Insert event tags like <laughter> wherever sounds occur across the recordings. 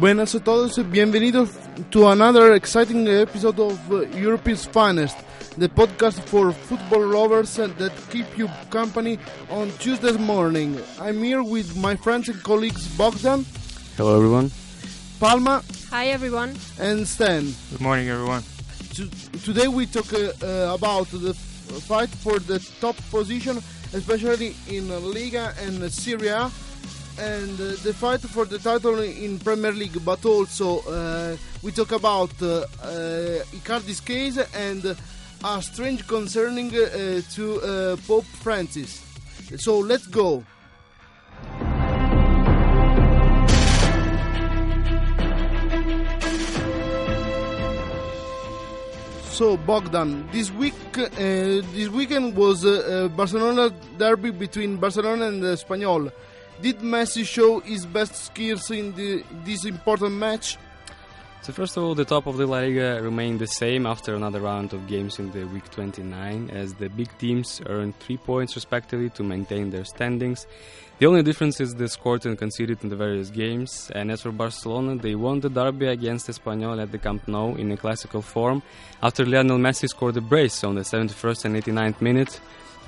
Buenas a todos, bienvenidos to another exciting episode of uh, Europe's Finest, the podcast for football lovers that keep you company on Tuesday morning. I'm here with my friends and colleagues Bogdan, Hello, everyone. Palma, Hi everyone. and Stan. Good morning, everyone. To- today we talk uh, uh, about the fight for the top position, especially in uh, Liga and uh, Serie A, and uh, the fight for the title in Premier League. But also uh, we talk about uh, uh, Icardi's case and a strange concerning uh, to uh, Pope Francis. So let's go. So Bogdan, this week, this weekend was Barcelona derby between Barcelona and Espanyol. Did Messi show his best skills in the, this important match? So first of all, the top of the La Liga remained the same after another round of games in the week 29, as the big teams earned three points respectively to maintain their standings. The only difference is the scored and conceded in the various games. And as for Barcelona, they won the derby against Espanyol at the Camp Nou in a classical form after Lionel Messi scored a brace on the 71st and 89th minute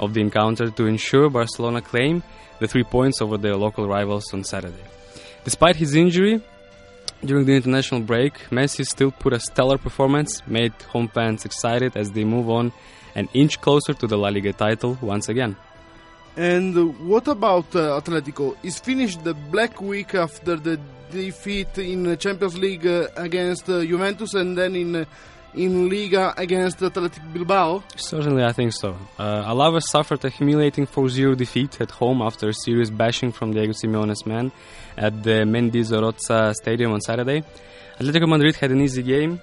of the encounter to ensure Barcelona claim the three points over their local rivals on Saturday. Despite his injury, during the international break, Messi still put a stellar performance, made home fans excited as they move on an inch closer to the La Liga title once again. And what about uh, Atletico? Is finished the black week after the defeat in uh, Champions League uh, against uh, Juventus and then in uh, in Liga against Athletic Bilbao? Certainly, I think so. Uh, suffered a humiliating 4-0 defeat at home after a serious bashing from Diego Simeone's men at the Mendizorroza Stadium on Saturday. Atletico Madrid had an easy game,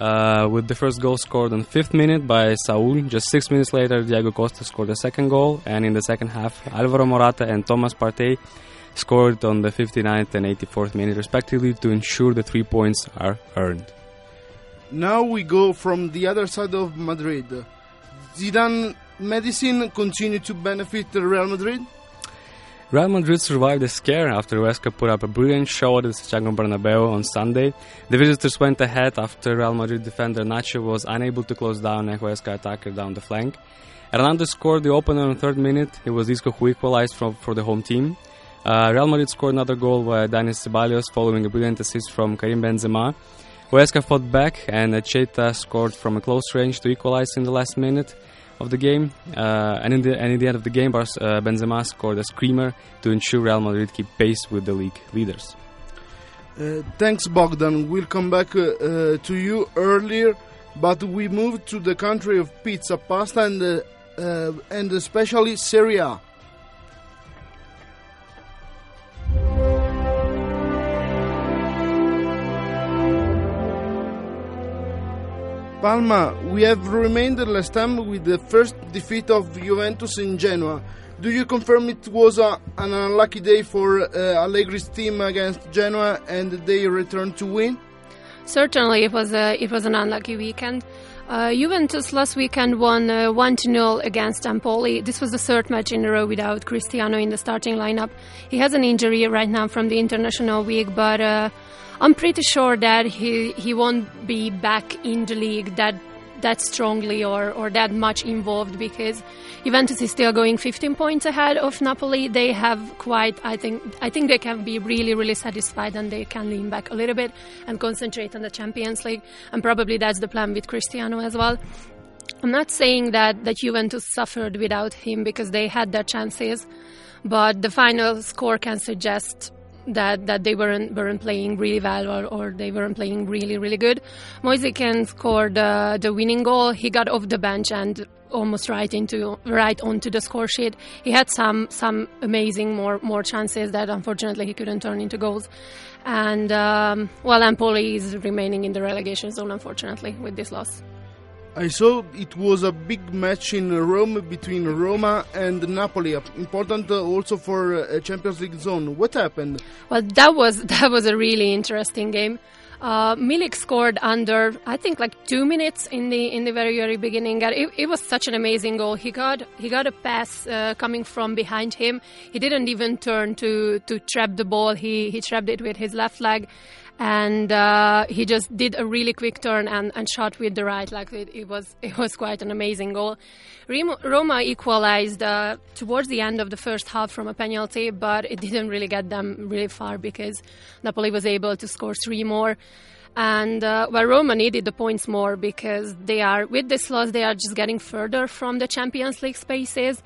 uh, with the first goal scored on fifth minute by Saul. Just six minutes later, Diego Costa scored the second goal, and in the second half, Alvaro Morata and Thomas Partey scored on the 59th and 84th minute, respectively, to ensure the three points are earned. Now we go from the other side of Madrid. Zidane medicine continue to benefit Real Madrid? Real Madrid survived the scare after Huesca put up a brilliant show at the Santiago Bernabeu on Sunday. The visitors went ahead after Real Madrid defender Nacho was unable to close down a Huesca attacker down the flank. Hernandez scored the opener on the third minute. It was Isco who equalized from, for the home team. Uh, Real Madrid scored another goal by Dani Ceballos following a brilliant assist from Karim Benzema. Huesca fought back and Cheta scored from a close range to equalize in the last minute of the game. Uh, and, in the, and in the end of the game, Bar- uh, Benzema scored a screamer to ensure Real Madrid keep pace with the league leaders. Uh, thanks, Bogdan. We'll come back uh, uh, to you earlier, but we move to the country of pizza, pasta, and uh, and especially Serie Palma, we have remained last time with the first defeat of Juventus in Genoa. Do you confirm it was a, an unlucky day for uh, Allegri's team against Genoa and they returned to win? Certainly, it was a it was an unlucky weekend. Uh, Juventus last weekend won uh, one to 0 against Empoli. This was the third match in a row without Cristiano in the starting lineup. He has an injury right now from the international week, but uh, I'm pretty sure that he he won't be back in the league that that strongly or, or that much involved because Juventus is still going 15 points ahead of Napoli. They have quite, I think, I think they can be really, really satisfied and they can lean back a little bit and concentrate on the Champions League. And probably that's the plan with Cristiano as well. I'm not saying that, that Juventus suffered without him because they had their chances, but the final score can suggest that that they weren't weren't playing really well or, or they weren't playing really really good. Moise Kean scored uh, the winning goal. He got off the bench and almost right into right onto the score sheet. He had some some amazing more more chances that unfortunately he couldn't turn into goals. And um, well, Empoli is remaining in the relegation zone unfortunately with this loss. I saw it was a big match in Rome between Roma and Napoli, important also for uh, Champions League zone. What happened? Well, that was <laughs> that was a really interesting game. Uh, Milik scored under, I think, like two minutes in the in the very very beginning. It, it was such an amazing goal. He got he got a pass uh, coming from behind him. He didn't even turn to to trap the ball. He he trapped it with his left leg, and uh, he just did a really quick turn and, and shot with the right. Like it, it was <laughs> it was quite an amazing goal. Roma equalized uh, towards the end of the first half from a penalty, but it didn't really get them really far because Napoli was able to score three more. And uh, well, Roma needed the points more because they are with this loss they are just getting further from the Champions League spaces.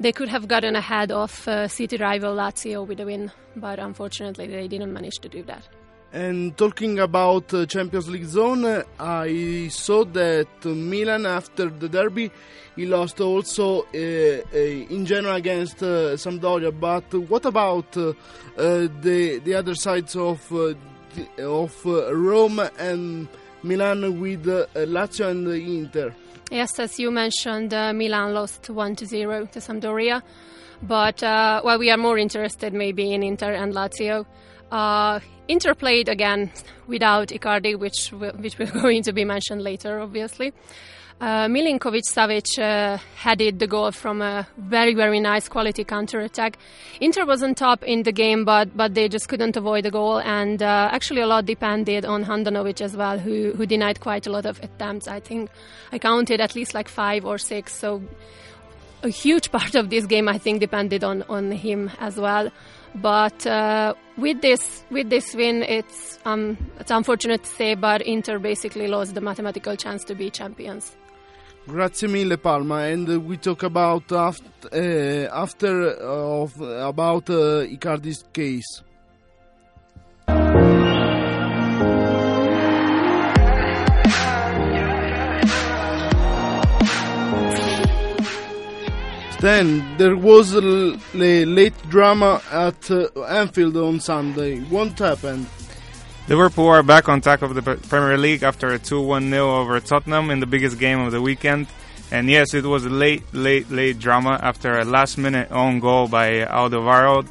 They could have gotten ahead of uh, city rival Lazio with a win, but unfortunately they didn't manage to do that. And talking about uh, Champions League zone, uh, I saw that Milan after the derby he lost also uh, uh, in general against uh, Sampdoria. But what about the the other sides of of Rome and Milan with Lazio and Inter? Yes, as you mentioned, Milan lost one to zero to Sampdoria. But well, we are more interested maybe in Inter and Lazio. Uh, Inter played again without Icardi, which which we're <laughs> going to be mentioned later, obviously. Uh, Milinkovic Savic uh, headed the goal from a very, very nice quality counter attack. Inter was on top in the game, but but they just couldn't avoid the goal, and uh, actually a lot depended on Handanovic as well, who who denied quite a lot of attempts. I think I counted at least like five or six. So a huge <laughs> part of this game, I think, depended on on him as well. But uh, with this with this win, it's um, it's unfortunate to say, but Inter basically lost the mathematical chance to be champions. Grazie mille Palma and we talk about after, uh, after of, about uh, Icardi's case. Then there was a late drama at uh, Anfield on Sunday. What happened? Liverpool are back on top of the Premier League after a 2-1 0 over Tottenham in the biggest game of the weekend. And yes, it was a late, late, late drama after a last-minute own goal by Alderweireld.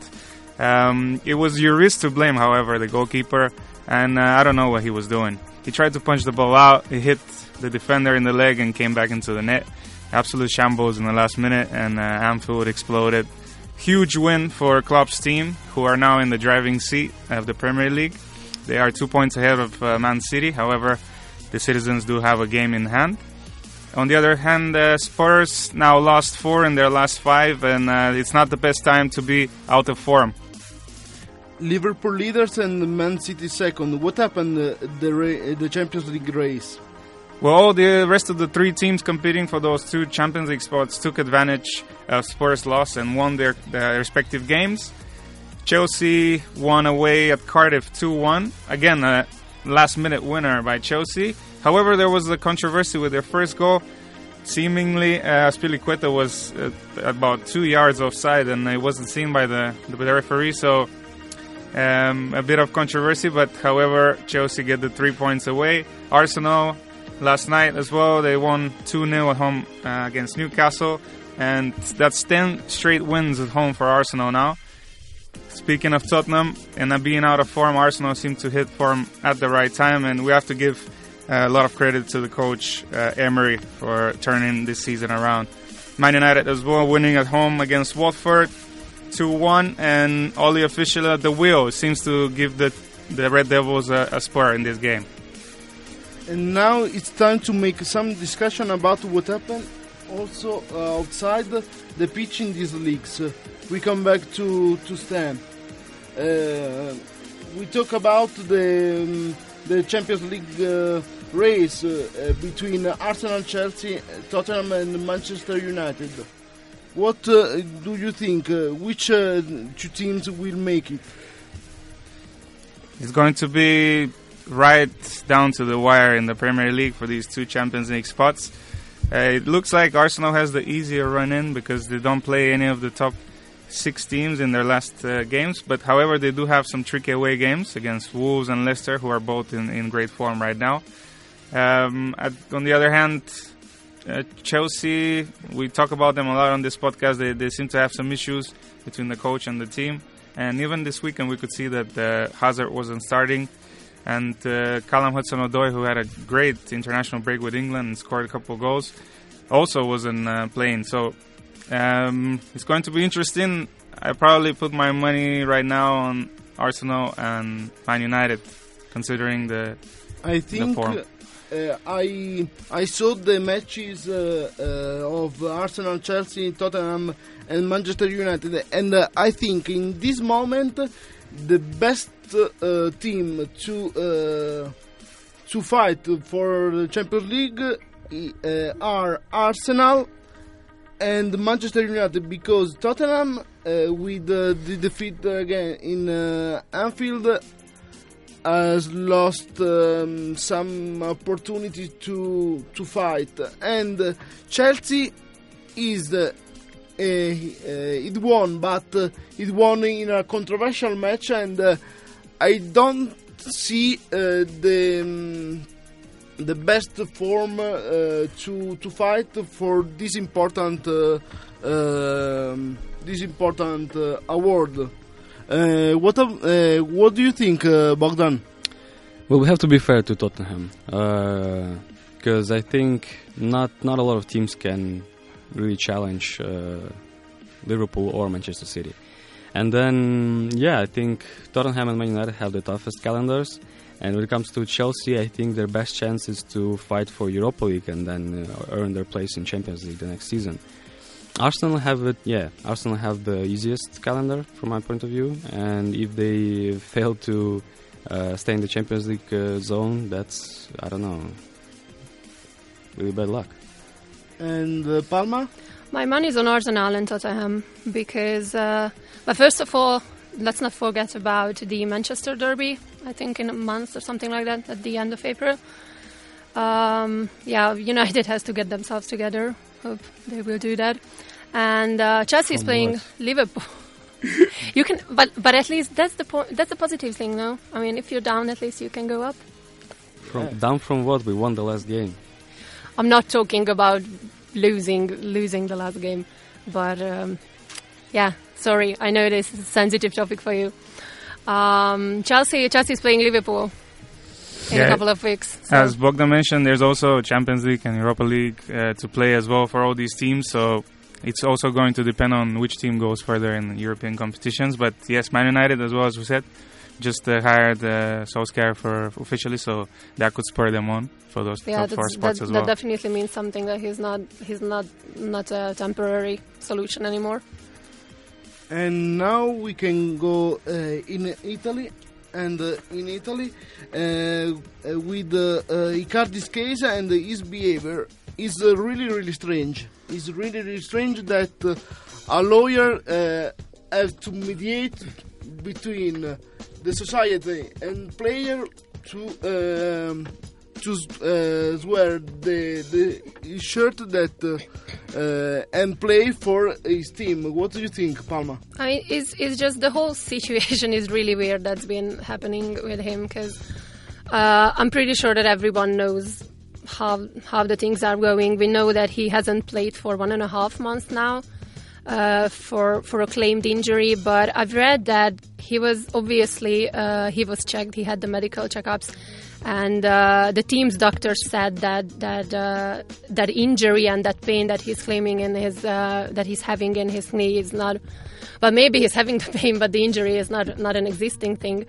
Um, it was Lloris to blame, however, the goalkeeper, and uh, I don't know what he was doing. He tried to punch the ball out, he hit the defender in the leg and came back into the net. Absolute shambles in the last minute, and uh, Anfield exploded. Huge win for Klopp's team, who are now in the driving seat of the Premier League. They are two points ahead of uh, Man City. However, the citizens do have a game in hand. On the other hand, uh, Spurs now lost four in their last five, and uh, it's not the best time to be out of form. Liverpool leaders and Man City second. What happened uh, the the Champions League race? Well, the rest of the three teams competing for those two Champions League spots took advantage of Spurs' loss and won their, their respective games. Chelsea won away at Cardiff 2 1. Again, a last minute winner by Chelsea. However, there was a controversy with their first goal. Seemingly, uh, was uh, about two yards offside and it wasn't seen by the, the referee, so um, a bit of controversy. But however, Chelsea get the three points away. Arsenal last night as well, they won 2 0 at home uh, against Newcastle, and that's 10 straight wins at home for Arsenal now. Speaking of Tottenham and being out of form, Arsenal seem to hit form at the right time, and we have to give uh, a lot of credit to the coach uh, Emery for turning this season around. Man United as well, winning at home against Watford, 2-1, and Ole official at the wheel seems to give the the Red Devils a, a spur in this game. And now it's time to make some discussion about what happened also uh, outside the pitch in these leagues. Uh, we come back to to Stan. Uh, we talk about the um, the Champions League uh, race uh, between Arsenal, Chelsea, Tottenham, and Manchester United. What do you think? which two teams will make it? It's going to be right down to the wire in the Premier League for these two Champions League spots. Uh, it looks like Arsenal has the easier run in because they don't play any of the top six teams in their last uh, games. But however, they do have some tricky away games against Wolves and Leicester, who are both in, in great form right now. Um, at, on the other hand, uh, Chelsea, we talk about them a lot on this podcast. They, they seem to have some issues between the coach and the team. And even this weekend, we could see that uh, Hazard wasn't starting. And uh, Callum Hudson-Odoi, who had a great international break with England and scored a couple of goals, also wasn't uh, playing. So um, it's going to be interesting. I probably put my money right now on Arsenal and Man United, considering the I think form. uh, I I saw the matches uh, uh, of Arsenal, Chelsea, Tottenham, and Manchester United, and uh, I think in this moment the best uh, team to uh, to fight for the Champions League uh, are Arsenal and Manchester United because Tottenham uh, with uh, the defeat again in uh, Anfield has lost um, some opportunity to to fight. And uh, Chelsea is uh, uh, it won but uh, it won in a controversial match and uh, I don't see uh, the um, the best form uh, to to fight for this important uh, um, this important award. What what do you think, Bogdan? Well, we have to be fair to Tottenham because I think not not a lot of teams can really challenge uh, Liverpool or Manchester City. And then, yeah, I think Tottenham and Man United have the toughest calendars. And when it comes to Chelsea, I think their best chance is to fight for Europa League and then uh, earn their place in Champions League the next season. Arsenal have it, yeah. Arsenal have the easiest calendar from my point of view, and if they fail to uh, stay in the Champions League uh, zone, that's I don't know, really bad luck. And uh, Palma? My money's on Arsenal and Tottenham because, uh, but first of all, let's not forget about the Manchester Derby. I think in a month or something like that, at the end of April. Um, yeah, United has to get themselves together. Hope they will do that. And uh, Chelsea is playing what? Liverpool. <laughs> you can, but but at least that's the po- that's the positive thing, no? I mean, if you're down, at least you can go up. From down from what we won the last game. I'm not talking about losing losing the last game, but um, yeah, sorry, I know this is a sensitive topic for you. Um, Chelsea Chelsea is playing Liverpool in a couple of weeks. so- As Bogdan mentioned, there's also Champions League and Europa League uh, to play as well for all these teams. So it's also going to depend on which team goes further in European competitions. But yes, Man United, as well as we said, just uh, hired uh, Solskjaer for officially, so that could spur them on for those yeah, top four spots that, as that definitely means something that he's not he's not not a temporary solution anymore. And now we can go uh, in Italy, and uh, in Italy, uh, uh, with uh, uh, Icardi's case and his behavior is uh, really, really strange. It's really, really strange that uh, a lawyer has to mediate between uh, the society and player to um, to uh, swear the the shirt that uh, uh, and play for his team. What do you think, Palma? I mean, it's, it's just the whole <laughs> situation is really weird that's been happening with him because uh, I'm pretty sure that everyone knows how how the things are going. We know that he hasn't played for one and a half months now uh, for for a claimed injury, but I've read that he was obviously uh, he was checked. He had the medical checkups. And uh, the team's doctor said that that uh, that injury and that pain that he's claiming in his uh, that he's having in his knee is not but maybe he's having the pain, but the injury is not not an existing thing.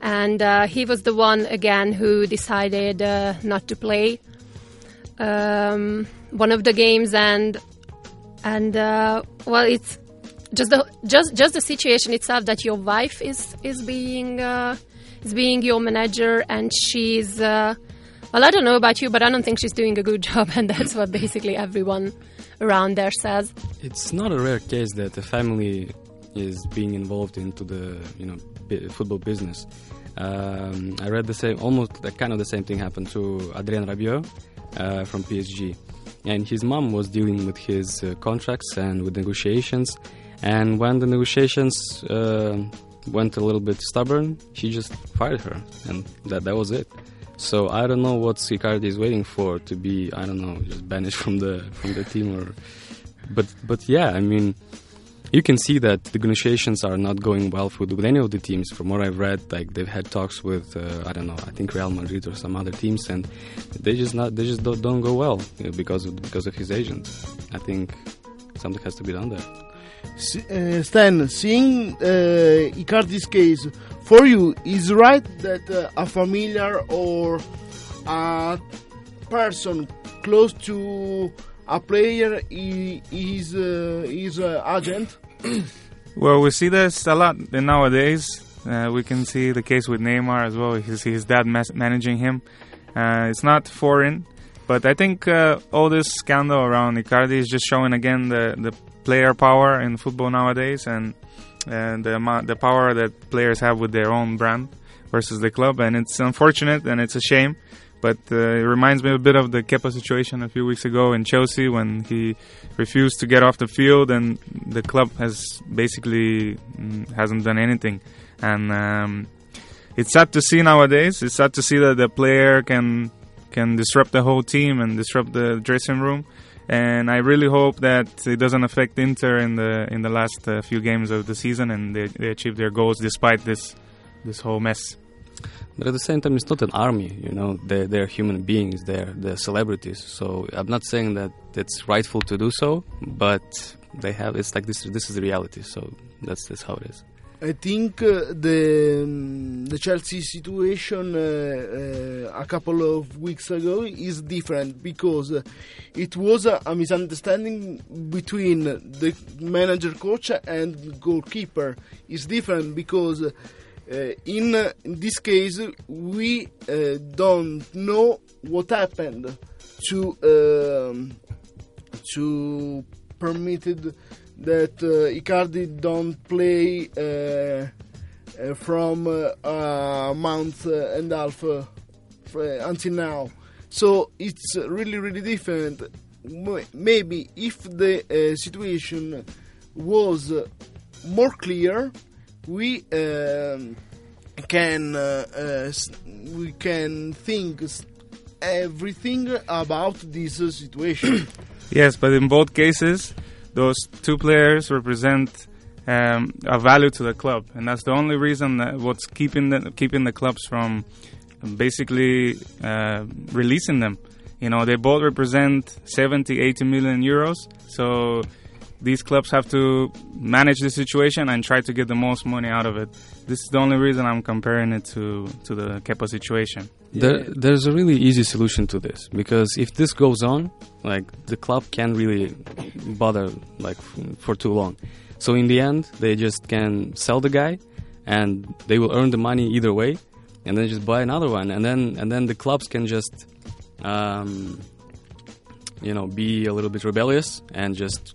And uh, he was the one again who decided not to play um, one of the games, and and uh, well, it's just the just just the situation itself that your wife is is being uh, is being your manager, and she's. Uh, well, I don't know about you, but I don't think she's doing a good <laughs> job, and that's what basically everyone around there says. It's not a rare case that a family is being involved into the you know bi- football business. Um, I read the same, almost kind of the same thing happened to Adrien Rabiot uh, from PSG, and his mom was dealing with his uh, contracts and with negotiations. And when the negotiations uh, went a little bit stubborn, she just fired her, and that that was it. So I don't know what Icardi is waiting for to be I don't know just banished <laughs> from the from the team or but but yeah I mean you can see that the negotiations are not going well with, any of the teams. From what I've read, like they've had talks with uh, I don't know, I think Real Madrid or some other teams, and they just not they just don't, don't go well you know, because of, because of his agent. I think something has to be done there. Uh, Stan, seeing uh, Icardi's case, for you, is right that uh, a familiar or a person close to a player is uh, is uh, agent? <clears throat> Well, we see this a lot nowadays. Uh, we can see the case with Neymar as well. See his dad mas- managing him. Uh, it's not foreign, but I think uh, all this scandal around Icardi is just showing again the, the player power in football nowadays and and the amount, the power that players have with their own brand versus the club. And it's unfortunate and it's a shame. But uh, it reminds me a bit of the Kepa situation a few weeks ago in Chelsea when he refused to get off the field and the club has basically mm, hasn't done anything. And um, it's sad to see nowadays. It's sad to see that the player can can disrupt the whole team and disrupt the dressing room. And I really hope that it doesn't affect Inter in the in the last uh, few games of the season and they, they achieve their goals despite this this whole mess. But at the same time, it's not an army, you know. They're, they're human beings. They're they're celebrities. So I'm not saying that it's rightful to do so, but they have. It's like this. This is the reality. So that's that's how it is. I think uh, the um, the Chelsea situation uh, uh, a couple of weeks ago is different because uh, it was a, a misunderstanding between the manager, coach, and goalkeeper. It's different because uh, in, uh, in this case we uh, don't know what happened to um, to permitted that uh, Icardi don't play from a month and a half until now. So it's really, really different. Maybe if the situation was more clear, we um, can uh, uh, we can think everything about this uh, situation. <coughs> Yes, but in both cases, those two players represent um, a value to the club, and that's the only reason that what's keeping the keeping the clubs from basically uh, releasing them. You know, they both represent 70, 80 million euros, so these clubs have to manage the situation and try to get the most money out of it. This is the only reason I'm comparing it to to the Kepa situation. There, there's a really easy solution to this because if this goes on, like the club can't really bother like for too long. So in the end, they just can sell the guy, and they will earn the money either way, and then just buy another one, and then and then the clubs can just, um, you know, be a little bit rebellious and just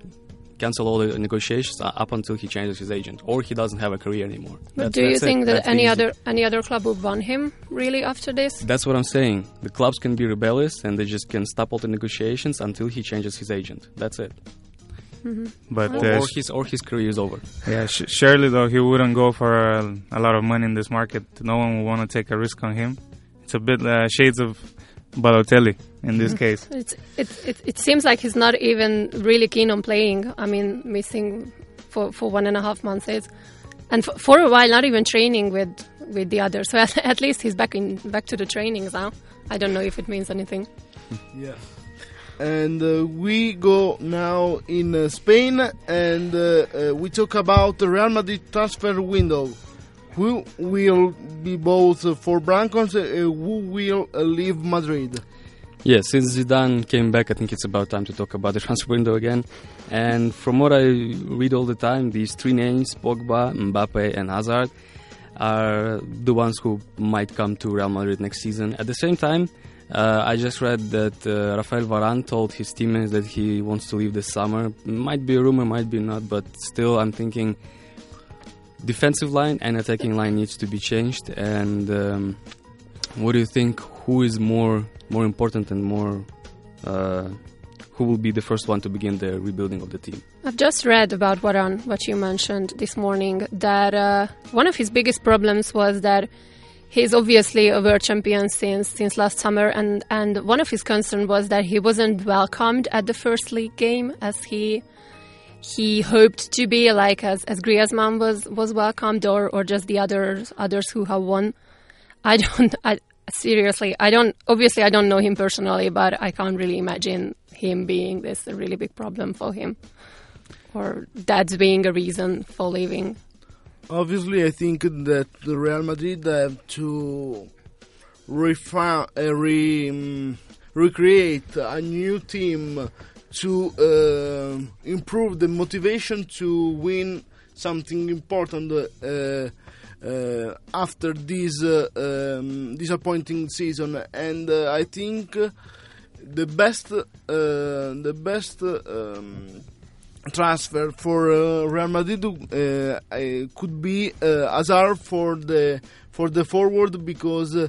cancel all the negotiations up until he changes his agent or he doesn't have a career anymore. But That's- do you that's it. think that That's any easy- other any other club would want him really after this? That's what I'm saying. The clubs can be rebellious and they just can stop all the negotiations until he changes his agent. That's it. But Or, uh, or his or his career is over. Yeah, sh- surely though he wouldn't go for a, a lot of money in this market. No one will want to take a risk on him. It's a bit uh, shades of Balotelli in this case. It's, it, it, it seems like he's not even really keen on playing. I mean, missing for, for one and a half months is, and for, for a while not even training with with the others. So <laughs> at, at least he's back in back to the trainings now. I don't know if it means anything. <laughs> Yeah. And uh, we go now in uh, Spain and uh, uh, we talk about the Real Madrid transfer window. Who will be both uh, for Blancos? Uh, who will uh, leave Madrid? Yeah, since Zidane came back, I think it's about time to talk about the <laughs> transfer window again. And from what I read all the time, these three names, Pogba, Mbappe, and Hazard, are the ones who might come to Real Madrid next season. At the same time, uh, I just read that uh, Rafael Varane told his teammates that he wants to leave this summer. Might be a rumor, might be not, but still, I'm thinking defensive line and attacking line needs to be changed. And um, what do you think? Who is more more important and more uh, who will be the first one to begin the rebuilding of the team? I've just read about Varane, what you mentioned this morning, that uh, one of his biggest problems was that he's obviously a world champion since since last summer, and, and one of his concerns was that he wasn't welcomed at the first league game as he he hoped to be, like as as Griezmann was was welcomed, or or just the others others who have won. I don't. <laughs> I seriously, I don't. Obviously, I don't know him personally, but I can't really imagine him being this a really big problem for him, or that's being a reason for leaving. Obviously, I think that the Real Madrid have to refine, uh, re, um, recreate a new team to uh, improve the motivation to win something important uh, after this uh, um, disappointing season. And uh, I think the best, uh, the best. Um, transfer for uh, Real Madrid uh, could be uh, Hazard for the for the forward because uh,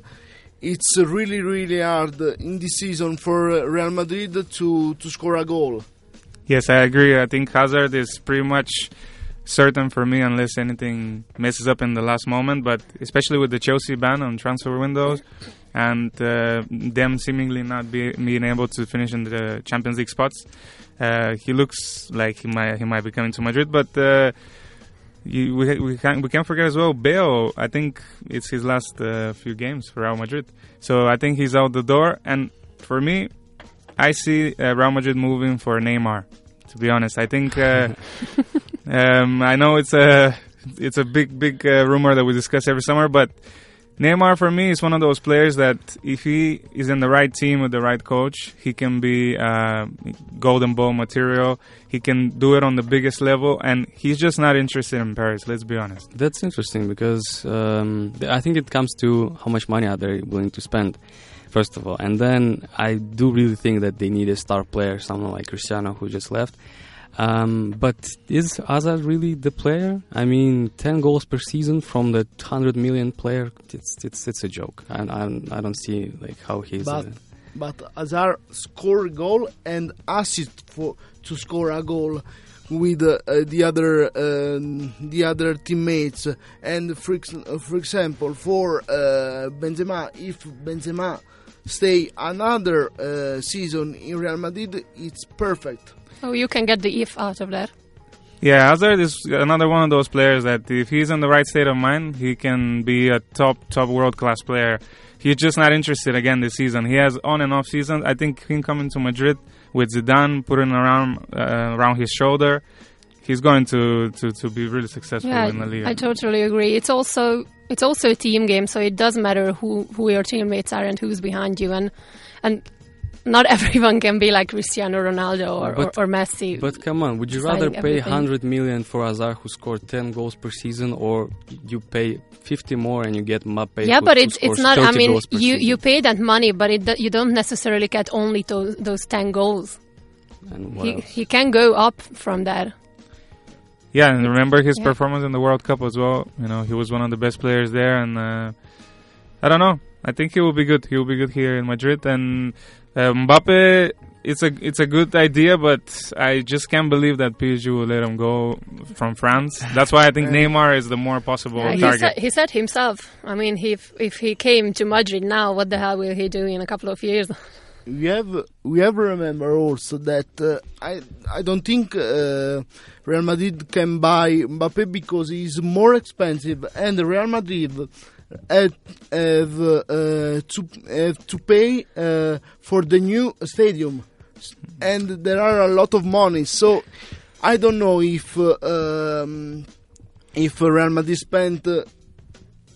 it's really really hard in this season for uh, Real Madrid to to score a goal. Yes, I agree. I think Hazard is pretty much certain for me unless anything messes up in the last moment. But especially with the Chelsea ban on transfer windows and uh, them seemingly not be, being able to finish in the Champions League spots, uh, he looks like he might he might be coming to Madrid. But uh, you, we we can't we can't forget as well Bale. I think it's his last uh, few games for Real Madrid, so I think he's out the door. And for me, I see uh, Real Madrid moving for Neymar. To be honest, I think uh, <laughs> um, I know it's a it's a big big uh, rumor that we discuss every summer, but Neymar for me is one of those players that if he is in the right team with the right coach, he can be uh, golden ball material. He can do it on the biggest level, and he's just not interested in Paris. Let's be honest. That's interesting because um, I think it comes to how much money are they willing to spend, first of all, and then I do really think that they need a star player, someone like Cristiano who just left. Um, but is Hazard really the player? I mean, 10 goals per season from the 100 million player, it's it's it's a joke. I, I, I don't see like how he's. But uh, but Hazard score a goal and assist for to score a goal with uh, uh, the other um, the other teammates. And for uh, for example, for uh, Benzema, if Benzema stay another uh, season in Real Madrid, it's perfect. Oh, you can get the if out of there. Yeah, Hazard is another one of those players that if he's in the right state of mind, he can be a top top world class player. He's just not interested again this season. He has on and off seasons. I think him coming to Madrid with Zidane putting around uh, around his shoulder, he's going to, to, to be really successful Yeah, in the league. I totally agree. It's also it's also a team game, so it does matter who who your teammates are and who's behind you, and and not <laughs> everyone can be like Cristiano Ronaldo or, But- or, or Messi. But come on, would you rather pay everything. 100 million for Hazard who scored 10 goals per season, or you pay 50 more and you get Mbappe? yeah, who, but who it's it's not. I mean, you season? you pay that money, but it, you don't necessarily get only those those ten goals. And what He else? he can go up from that. Yeah, and remember his Yeah. performance in the World Cup as well. You know, he was one of the best players there, and uh, I don't know. I think he will be good. He will be good here in Madrid, and uh, Mbappe. It's a it's a good idea, but I just can't believe that PSG will let him go from France. That's why I think <laughs> Neymar is the more possible Yeah, he, target. said, he said himself. I mean, if if he came to Madrid now, what the hell will he do in a couple of years? we have we have to remember also that uh, I I don't think uh, Real Madrid can buy Mbappe because he's more expensive, and Real Madrid have, have, uh, to have to pay uh, for the new stadium, and there are a lot of money. So I don't know if uh, um, if Real Madrid spent. Uh,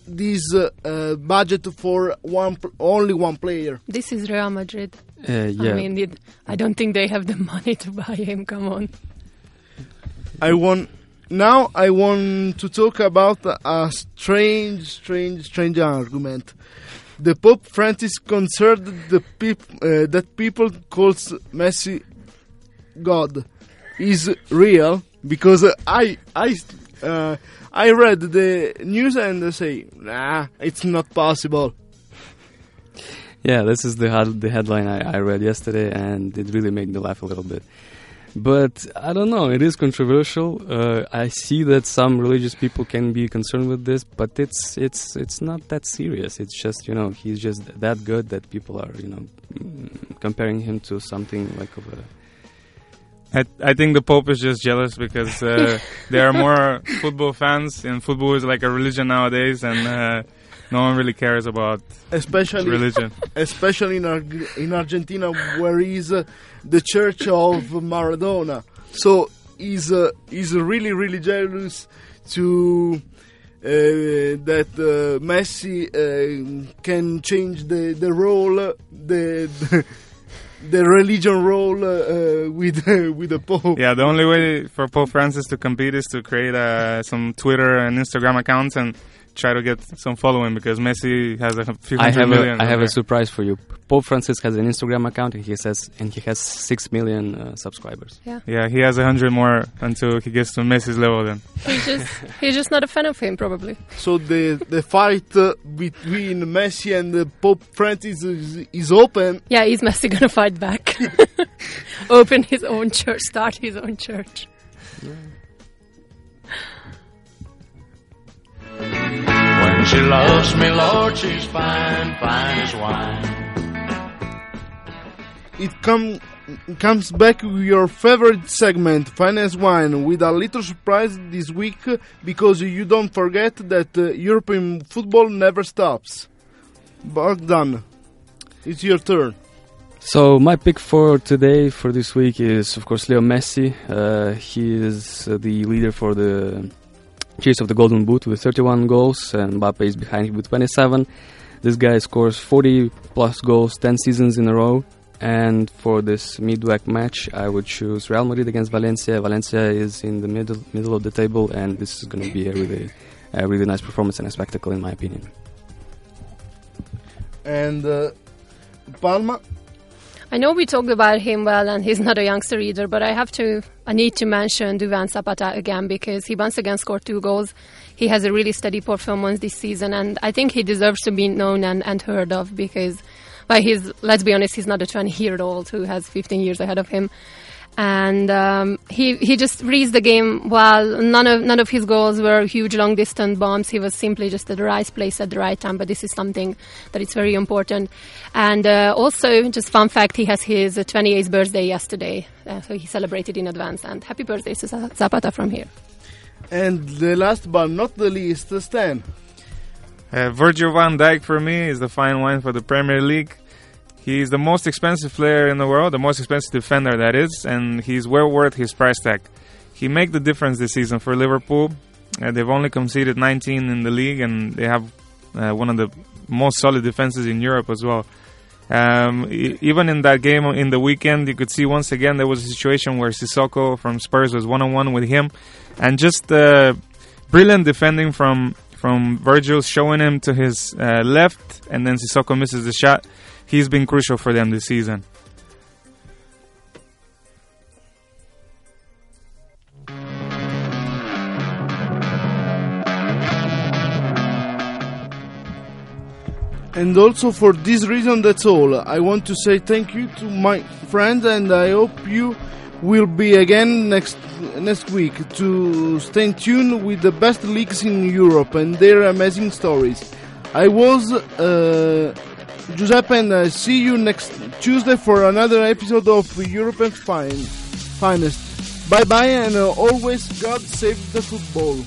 this uh, uh, budget for one pl- only one player. This is Real Madrid. Uh, yeah. I mean, it, I don't think they have the <laughs> money to buy him. Come on. I want now. I want to talk about a strange, strange, strange argument. The Pope Francis concerned the peop, uh, that people calls Messi God is real because I I uh, I read the news and they say nah it's not possible. Yeah, this is the the headline I, I read yesterday, and it really made me laugh a little bit. But I don't know, it is controversial. Uh, I see that some religious people can be concerned with this, but it's it's it's not that serious. It's just you know he's just that good that people are you know mm, comparing him to something like of a I, I think the Pope is just jealous because uh, <laughs> there are more football fans, and football is like a religion nowadays, and uh, no one really cares about especially religion. <laughs> especially in Ar- in Argentina, where is uh, the church of Maradona. So he's uh, he's really really jealous to. Uh, that uh, Messi uh, can change the the role, the the, the religion role uh, with <laughs> with the Pope. Yeah, the only way for Pope Francis to compete is to create uh, some Twitter and Instagram accounts and try to get some following because Messi has a few I have million. a, I have there. a surprise for you. Pope Francis has an Instagram account and he says and he has six million uh, subscribers. yeah, Yeah, he has a hundred more until he gets to Messi's level. Then <laughs> He's just he's just not a fan of him, probably. So the the fight uh, between Messi and the Pope Francis is, is open. Yeah, is Messi gonna fight back? <laughs> <laughs> Open his own church, start his own church. When she loves me, Lord, she's fine, fine as wine. It come comes back with your favorite segment, Fine as Wine, with a little surprise this week because you don't forget that uh, European football never stops. Bogdan, it's your turn. So my pick for today, for this week, is of course Leo Messi. Uh, he is uh, the leader for the chase of the Golden Boot with 31 goals, and Mbappe is behind him with 27. This guy scores 40 plus goals 10 seasons in a row. And for this midweek match, I would choose Real Madrid against Valencia. Valencia is in the middle middle of the table, and this is going to be a really, a really nice performance and a spectacle, in my opinion. And uh, Palma, I know we talked about him well, and he's not a youngster either. But I have to, I need to mention Duvan Zapata again because he once again scored two goals. He has a really steady performance this season, and I think he deserves to be known and, and heard of because, well, he's let's be honest, he's not a 20-year-old who has 15 years ahead of him. And um, he he just reads the game well. None of none of his goals were huge long distance bombs. He was simply just at the right place at the right time. But this is something that is very important. And uh, also, just fun fact: he has his uh, 28th birthday yesterday, uh, so he celebrated in advance. And happy birthday to Za- Zapata from here. and the last but not the least, Stan. uh, Virgil van Dijk for me is the fine wine for the Premier League. He's the most expensive player in the world, the most expensive defender that is, and he's well worth his price tag. He made the difference this season for Liverpool. Uh, they've only conceded 19 in the league, and they have uh, one of the most solid defenses in Europe as well. Um, e- even in that game in the weekend, you could see once again there was a situation where Sissoko from Spurs was one on one with him, and just uh, brilliant defending from from Virgil, showing him to his uh, left, and then Sissoko misses the shot. He's been crucial for them this season. And also for this reason, that's all. I want to say thank you to my friends, and I hope you will be again next next week to stay tuned with the best leagues in Europe and their amazing stories. I was uh, Giuseppe, and I see you next Tuesday for another episode of European Fine Finest. Bye bye, and uh, always God save the football.